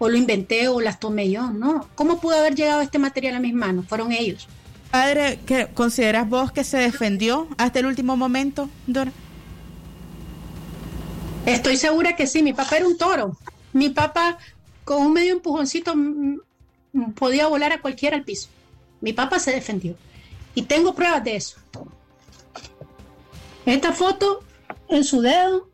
lo inventé o las tomé yo, no. ¿Cómo pudo haber llegado este material a mis manos? Fueron ellos. Padre, ¿qué, ¿consideras vos que se defendió hasta el último momento, Dora? Estoy segura que sí, mi papá era un toro. Mi papá con un medio empujoncito podía volar a cualquiera al piso. Mi papá se defendió. Y tengo pruebas de eso. Esta foto, en su dedo,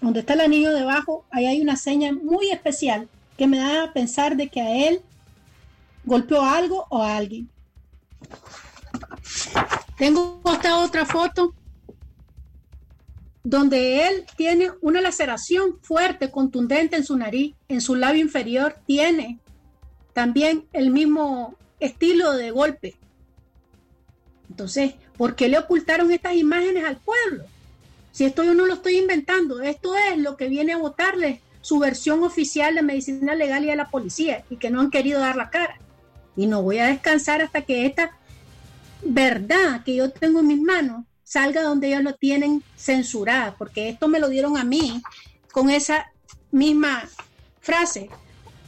donde está el anillo debajo, ahí hay una seña muy especial que me da a pensar de que a él golpeó algo o a alguien. Tengo esta otra foto donde él tiene una laceración fuerte, contundente en su nariz, en su labio inferior tiene también el mismo estilo de golpe. Entonces, ¿por qué le ocultaron estas imágenes al pueblo? Si esto yo no lo estoy inventando, esto es lo que viene a votarle su versión oficial de medicina legal y a la policía y que no han querido dar la cara. Y no voy a descansar hasta que esta verdad que yo tengo en mis manos salga donde ellos lo tienen censurada, porque esto me lo dieron a mí con esa misma frase.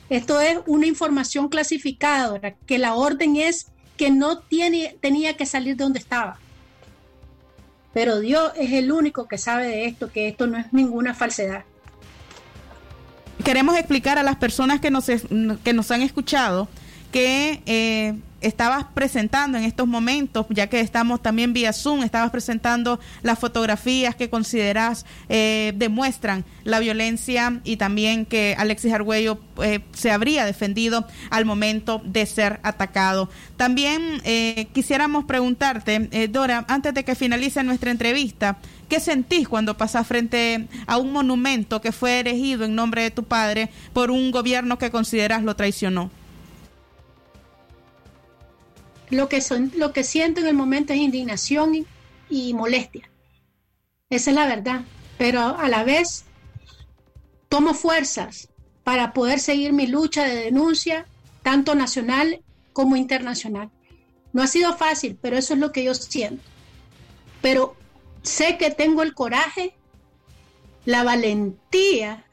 Esto es una información clasificada, que la orden es que no tiene, tenía que salir de donde estaba. Pero Dios es el único que sabe de esto, que esto no es ninguna falsedad. Queremos explicar a las personas que nos, que nos han escuchado que eh, estabas presentando en estos momentos, ya que estamos también vía Zoom, estabas presentando las fotografías que consideras eh, demuestran la violencia y también que Alexis Argüello eh, se habría defendido al momento de ser atacado. También eh, quisiéramos preguntarte, Dora, antes de que finalice nuestra entrevista, ¿qué sentís cuando pasás frente a un monumento que fue erigido en nombre de tu padre por un gobierno que consideras lo traicionó? Lo que, son, lo que siento en el momento es indignación y, molestia. Esa es la verdad. Pero a la vez tomo fuerzas para poder seguir mi lucha de denuncia, tanto nacional como internacional. No ha sido fácil, pero eso es lo que yo siento. Pero sé que tengo el coraje, la valentía,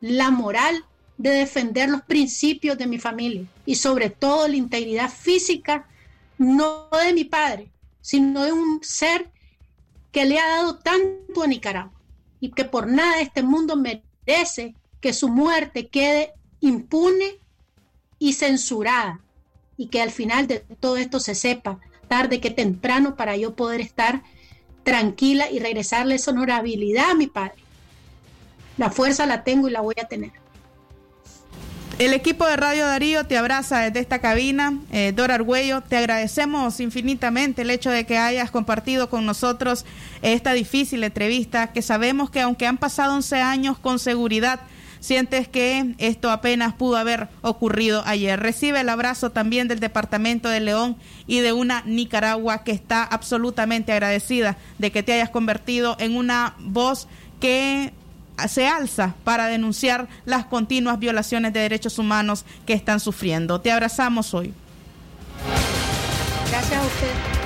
la moral de defender los principios de mi familia y sobre todo la integridad física no de mi padre, sino de un ser que le ha dado tanto a Nicaragua y que por nada este mundo merece que su muerte quede impune y censurada y que al final de todo esto se sepa tarde que temprano para yo poder estar tranquila y regresarle esa honorabilidad a mi padre. La fuerza la tengo y la voy a tener. El equipo de Radio Darío te abraza desde esta cabina. Eh, Dora Argüello, te agradecemos infinitamente el hecho de que hayas compartido con nosotros esta difícil entrevista, que sabemos que aunque han pasado 11 años con seguridad, sientes que esto apenas pudo haber ocurrido ayer. Recibe el abrazo también del Departamento de León y de una Nicaragua que está absolutamente agradecida de que te hayas convertido en una voz que se alza para denunciar las continuas violaciones de derechos humanos que están sufriendo. Te abrazamos hoy. Gracias a usted.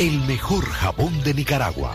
el mejor jabón de Nicaragua.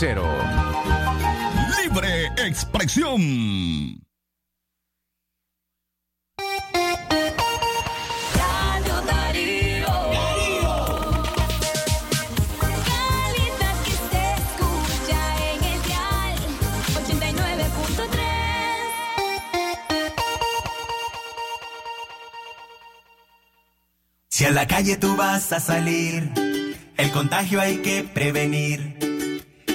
cero. Libre expresión. Radio Darío. Calidad que se escucha en el dial 89.3. Si a la calle tú vas a salir, el contagio hay que prevenir.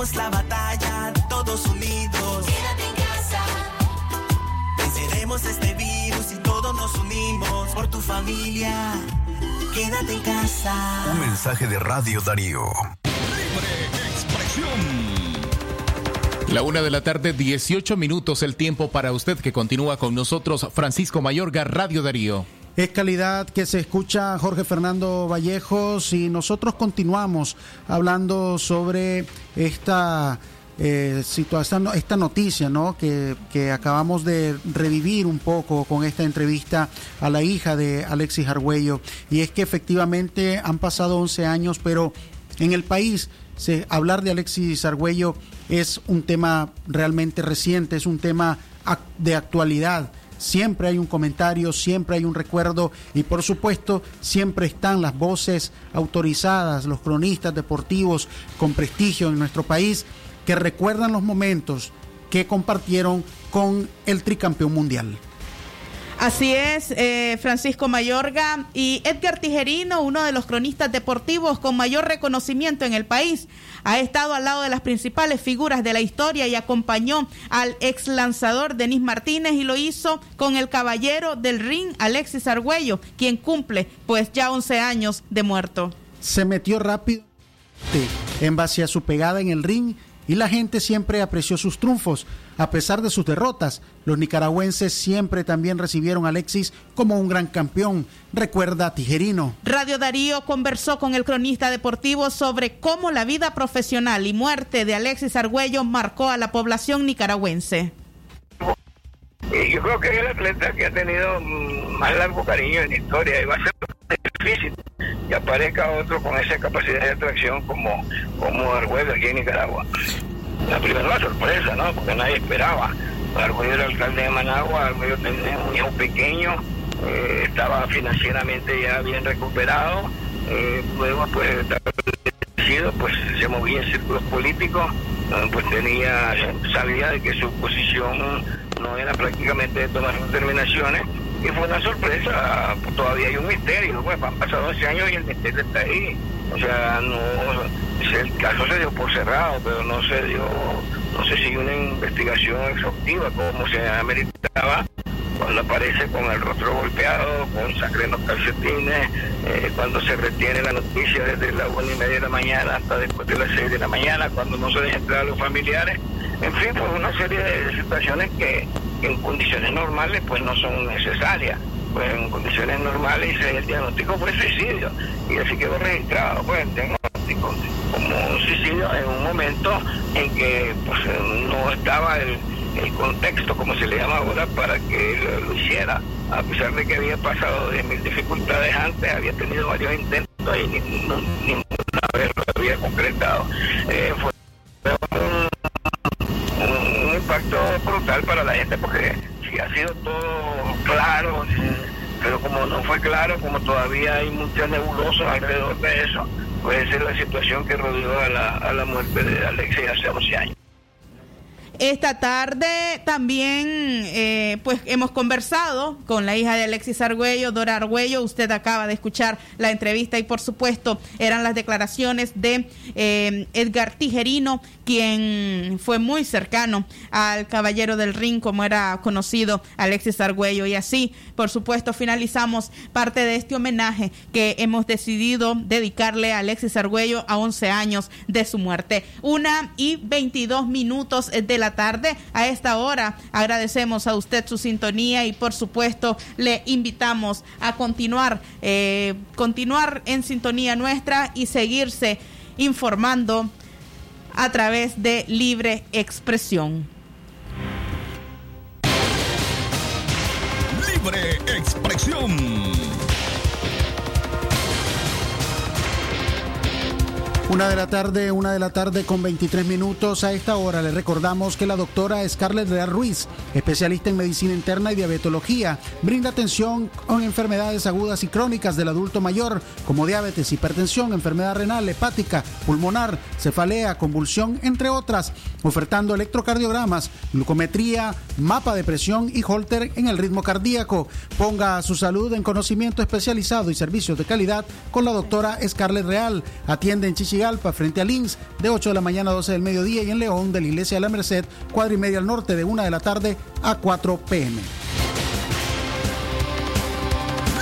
La batalla, todos unidos. Quédate en casa. Venceremos este virus y todos nos unimos por tu familia. Quédate en casa. Un mensaje de Radio Darío. La una de la tarde, 18 minutos el tiempo para usted que continúa con nosotros, Francisco Mayorga, Radio Darío. Es calidad que se escucha Jorge Fernando Vallejos y nosotros continuamos hablando sobre esta eh, situación, esta noticia ¿no? que, que acabamos de revivir un poco con esta entrevista a la hija de Alexis Argüello. Y es que efectivamente han pasado 11 años, pero en el país se, hablar de Alexis Argüello es un tema realmente reciente, es un tema de actualidad. Siempre hay un comentario, siempre hay un recuerdo y por supuesto siempre están las voces autorizadas, los cronistas deportivos con prestigio en nuestro país que recuerdan los momentos que compartieron con el tricampeón mundial. Así es, eh, Francisco Mayorga y Edgar Tijerino, uno de los cronistas deportivos con mayor reconocimiento en el país, ha estado al lado de las principales figuras de la historia y acompañó al ex lanzador Denis Martínez y lo hizo con el caballero del ring Alexis Argüello, quien cumple pues ya 11 años de muerto. Se metió rápido en base a su pegada en el ring y la gente siempre apreció sus triunfos. A pesar de sus derrotas, los nicaragüenses siempre también recibieron a Alexis como un gran campeón, recuerda Tijerino. Radio Darío conversó con el cronista deportivo sobre cómo la vida profesional y muerte de Alexis Argüello marcó a la población nicaragüense. Y yo creo que es el atleta que ha tenido mm, más largo cariño en la historia y va a ser difícil que aparezca otro con esa capacidad de atracción como, como Argüello aquí en Nicaragua. La primera la sorpresa, ¿no? Porque nadie esperaba. Argüello era alcalde de Managua, Argüello tenía un hijo pequeño, eh, estaba financieramente ya bien recuperado, eh, luego pues pues se movía en círculos políticos, pues tenía, sabía de que su posición no era prácticamente de tomar determinaciones. Y fue una sorpresa, todavía hay un misterio, pues han pasado 11 años y el misterio está ahí, o sea, no, el caso se dio por cerrado, pero no se dio, no se siguió una investigación exhaustiva como se ameritaba cuando aparece con el rostro golpeado, con sangre en los calcetines, eh, cuando se retiene la noticia desde la una y media de la mañana hasta después de las seis de la mañana, cuando no se deja entrar a los familiares, en fin, pues una serie de situaciones que, en condiciones normales pues no son necesarias. Pues en condiciones normales el diagnóstico fue suicidio. Y así quedó registrado pues el diagnóstico. Como un suicidio en un momento en que pues no estaba el, el contexto, como se le llama ahora, para que lo hiciera. A pesar de que había pasado de mil dificultades antes, había tenido varios intentos y ni- ninguna vez lo había concretado. Eh, fue un, un brutal para la gente porque si ha sido todo claro, pero como no fue claro, como todavía hay muchas nebulosas alrededor de eso, pues esa es la situación que rodeó a la, a la muerte de Alexis hace 11 años. Esta tarde también eh, pues hemos conversado con la hija de Alexis Argüello, Dora Argüello. Usted acaba de escuchar la entrevista y por supuesto eran las declaraciones de eh, Edgar Tijerino, quien fue muy cercano al caballero del ring, como era conocido Alexis Argüello. Y así, por supuesto, finalizamos parte de este homenaje que hemos decidido dedicarle a Alexis Argüello a 11 años de su muerte. Una y 22 minutos de la tarde. A esta hora agradecemos a usted su sintonía y por supuesto le invitamos a continuar, eh, continuar en sintonía nuestra y seguirse informando a través de libre expresión. Libre expresión. Una de la tarde, una de la tarde con 23 minutos. A esta hora le recordamos que la doctora Scarlett Real Ruiz, especialista en medicina interna y diabetología, brinda atención con enfermedades agudas y crónicas del adulto mayor, como diabetes, hipertensión, enfermedad renal, hepática, pulmonar, cefalea, convulsión, entre otras, ofertando electrocardiogramas, glucometría, mapa de presión y holter en el ritmo cardíaco. Ponga su salud en conocimiento especializado y servicios de calidad con la doctora Scarlett Real. Atiende en Chichi Alpa frente a Links de 8 de la mañana a 12 del mediodía y en León de la Iglesia de la Merced, cuadra y media al norte de 1 de la tarde a 4 pm.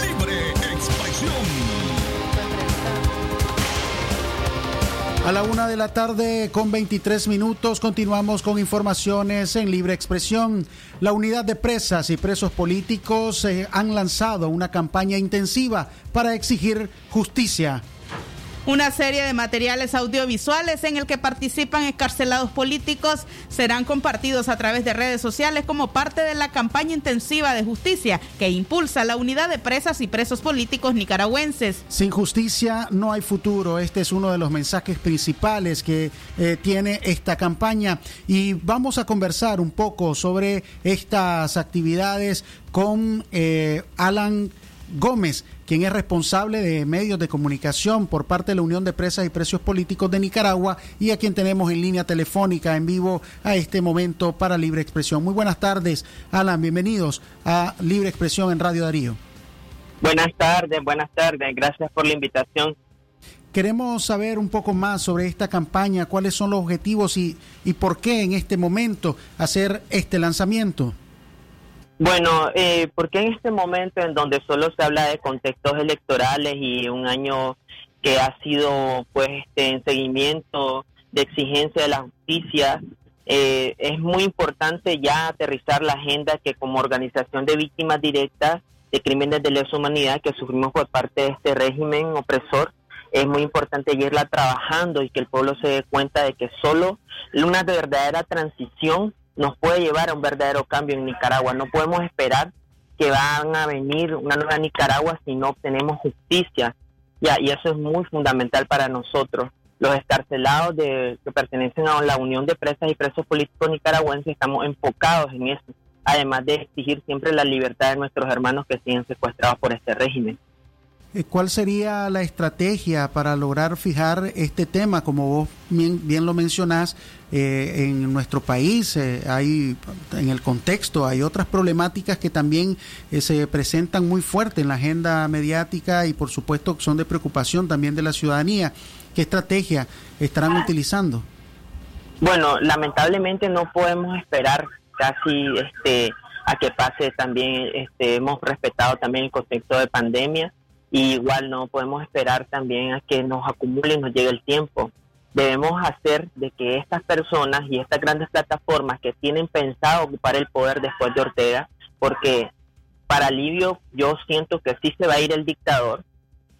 Libre expresión. A la una de la tarde con 23 minutos continuamos con informaciones en libre expresión. La unidad de presas y presos políticos eh, han lanzado una campaña intensiva para exigir justicia una serie de materiales audiovisuales en el que participan escarcelados políticos serán compartidos a través de redes sociales como parte de la campaña intensiva de justicia que impulsa la unidad de presas y presos políticos nicaragüenses. Sin justicia no hay futuro. Este es uno de los mensajes principales que eh, tiene esta campaña y vamos a conversar un poco sobre estas actividades con eh, Alan Gómez, quien es responsable de medios de comunicación por parte de la Unión de Presas y Precios Políticos de Nicaragua y a quien tenemos en línea telefónica en vivo a este momento para Libre Expresión. Muy buenas tardes, Alan, bienvenidos a Libre Expresión en Radio Darío. Buenas tardes, buenas tardes, gracias por la invitación. Queremos saber un poco más sobre esta campaña, cuáles son los objetivos y, y por qué en este momento hacer este lanzamiento. Bueno, eh, porque en este momento en donde solo se habla de contextos electorales y un año que ha sido pues este, en seguimiento de exigencia de la justicia, eh, es muy importante ya aterrizar la agenda que como organización de víctimas directas de crímenes de lesa humanidad que sufrimos por parte de este régimen opresor, es muy importante irla trabajando y que el pueblo se dé cuenta de que solo una verdadera transición nos puede llevar a un verdadero cambio en Nicaragua. No podemos esperar que van a venir una nueva Nicaragua si no obtenemos justicia. Ya, y eso es muy fundamental para nosotros. Los escarcelados de, que pertenecen a la Unión de Presas y Presos Políticos Nicaragüenses estamos enfocados en eso, además de exigir siempre la libertad de nuestros hermanos que siguen secuestrados por este régimen. Eh, ¿Cuál sería la estrategia para lograr fijar este tema? Como vos bien, bien lo mencionás, eh, en nuestro país eh, hay, en el contexto, hay otras problemáticas que también se presentan muy fuerte en la agenda mediática y por supuesto son de preocupación también de la ciudadanía. ¿Qué estrategia estarán utilizando? Bueno, lamentablemente no podemos esperar casi este a que pase también, este, hemos respetado también el contexto de pandemia y igual no podemos esperar también a que nos acumule y nos llegue el tiempo. Debemos hacer de que estas personas y estas grandes plataformas que tienen pensado ocupar el poder después de Ortega, porque para alivio yo siento que sí se va a ir el dictador,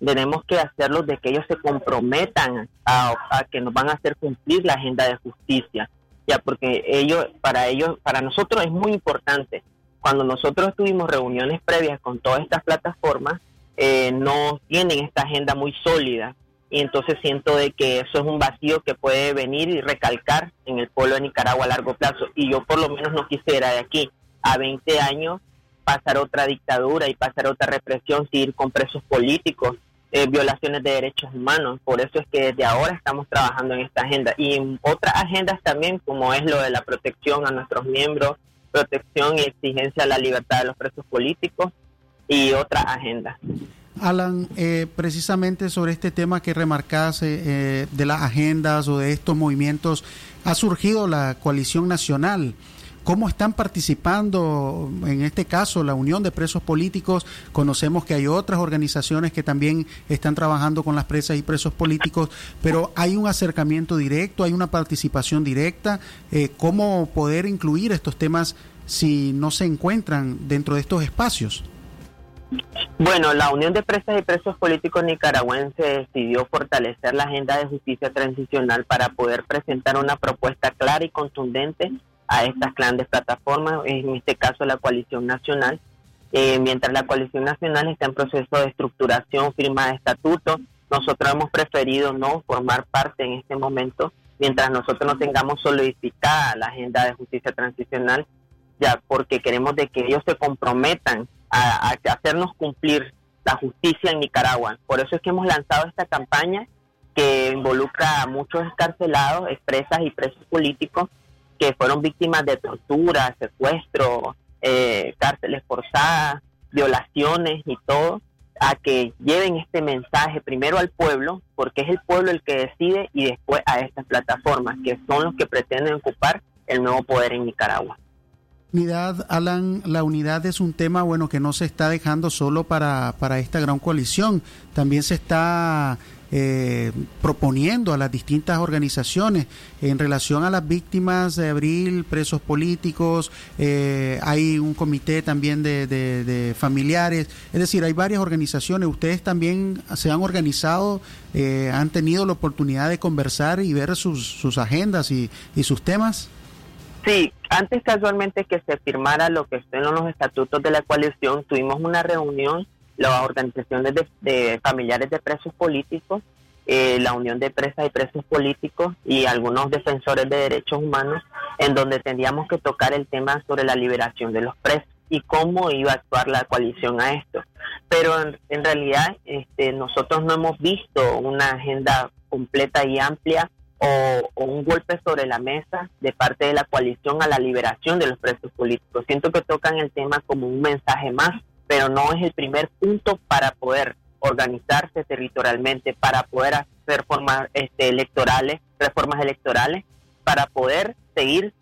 tenemos que hacerlo de que ellos se comprometan a, a que nos van a hacer cumplir la agenda de justicia, ya porque ellos, para ellos, para nosotros es muy importante. Cuando nosotros tuvimos reuniones previas con todas estas plataformas, eh, no tienen esta agenda muy sólida. Y entonces siento de que eso es un vacío que puede venir y recalcar en el pueblo de Nicaragua a largo plazo. Y yo por lo menos no quisiera de aquí a 20 años pasar otra dictadura y pasar otra represión, seguir con presos políticos, eh, violaciones de derechos humanos. Por eso es que desde ahora estamos trabajando en esta agenda. Y en otras agendas también, como es lo de la protección a nuestros miembros, protección y exigencia a la libertad de los presos políticos y otras agendas. Alan, eh, precisamente sobre este tema que remarcas eh, de las agendas o de estos movimientos, ha surgido la coalición nacional. ¿Cómo están participando en este caso la Unión de Presos Políticos? Conocemos que hay otras organizaciones que también están trabajando con las presas y presos políticos, pero hay un acercamiento directo, hay una participación directa. Eh, ¿Cómo poder incluir estos temas si no se encuentran dentro de estos espacios? Bueno, la Unión de Presas y Presos Políticos Nicaragüenses decidió fortalecer la agenda de justicia transicional para poder presentar una propuesta clara y contundente a estas grandes plataformas, en este caso la Coalición Nacional. Eh, mientras la Coalición Nacional está en proceso de estructuración, firma de estatuto, nosotros hemos preferido no formar parte en este momento, mientras nosotros no tengamos solidificada la agenda de justicia transicional, ya porque queremos de que ellos se comprometan a, hacernos cumplir la justicia en Nicaragua. Por eso es que hemos lanzado esta campaña que involucra a muchos escarcelados, expresas y presos políticos que fueron víctimas de tortura, secuestro, eh, cárceles forzadas, violaciones y todo, a que lleven este mensaje primero al pueblo, porque es el pueblo el que decide, y después a estas plataformas, que son los que pretenden ocupar el nuevo poder en Nicaragua. Unidad, Alan, la unidad es un tema bueno que no se está dejando solo para, para esta gran coalición, también se está eh, proponiendo a las distintas organizaciones en relación a las víctimas de abril, presos políticos, eh, hay un comité también de, de, familiares, es decir, hay varias organizaciones, ustedes también se han organizado, eh, han tenido la oportunidad de conversar y ver sus, sus agendas y, y sus temas. Sí, antes casualmente que se firmara lo que en los estatutos de la coalición, tuvimos una reunión, las organizaciones de, familiares de presos políticos, eh, la Unión de Presas y Presos Políticos y algunos defensores de derechos humanos, en donde tendríamos que tocar el tema sobre la liberación de los presos y cómo iba a actuar la coalición a esto. Pero en, realidad este, nosotros no hemos visto una agenda completa y amplia o, un golpe sobre la mesa de parte de la coalición a la liberación de los presos políticos. Siento que tocan el tema como un mensaje más, pero no es el primer punto para poder organizarse territorialmente, para poder hacer formas este, electorales, reformas electorales, para poder seguir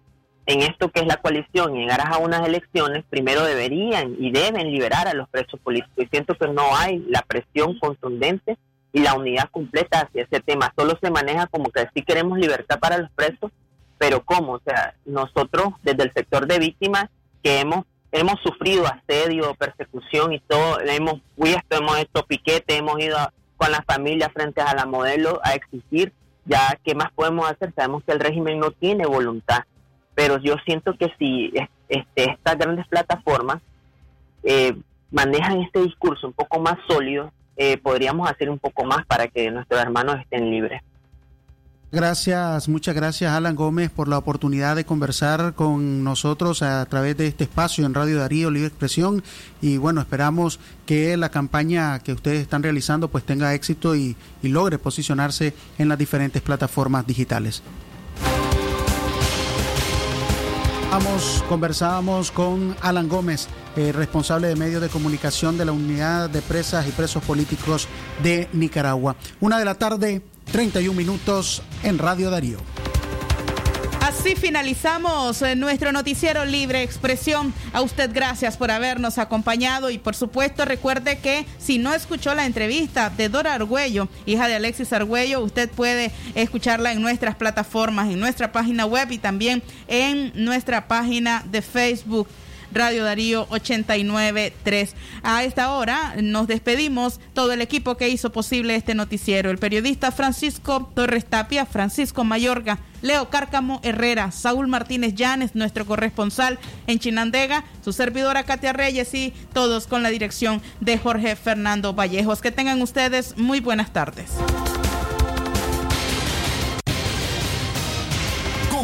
en esto que es la coalición y en a unas elecciones, primero deberían y deben liberar a los presos políticos. Y siento que no hay la presión contundente y la unidad completa hacia ese tema. Solo se maneja como que sí queremos libertad para los presos, pero ¿cómo? O sea, nosotros desde el sector de víctimas que hemos hemos sufrido asedio, persecución y todo, hemos visto, hemos hecho piquete, hemos ido con las familias frente a la modelo a exigir ya qué más podemos hacer. Sabemos que el régimen no tiene voluntad, pero yo siento que si este, estas grandes plataformas eh, manejan este discurso un poco más sólido, eh, podríamos hacer un poco más para que nuestros hermanos estén libres. Gracias, muchas gracias Alan Gómez por la oportunidad de conversar con nosotros a través de este espacio en Radio Darío Libre Expresión y bueno, esperamos que la campaña que ustedes están realizando pues tenga éxito y, y logre posicionarse en las diferentes plataformas digitales. Vamos, conversábamos con Alan Gómez, eh, responsable de medios de comunicación de la Unidad de Presas y Presos Políticos de Nicaragua. Una de la tarde, 31 minutos en Radio Darío. Así finalizamos eh, nuestro noticiero Libre Expresión. A usted gracias por habernos acompañado y por supuesto recuerde que si no escuchó la entrevista de Dora Argüello, hija de Alexis Argüello, usted puede escucharla en nuestras plataformas, en nuestra página web y también en nuestra página de Facebook. Radio Darío 893. A esta hora nos despedimos todo el equipo que hizo posible este noticiero. El periodista Francisco Torres Tapia, Francisco Mayorga, Leo Cárcamo Herrera, Saúl Martínez Llanes, nuestro corresponsal en Chinandega, su servidora Katia Reyes y todos con la dirección de Jorge Fernando Vallejos. Que tengan ustedes muy buenas tardes.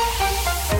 Thank you.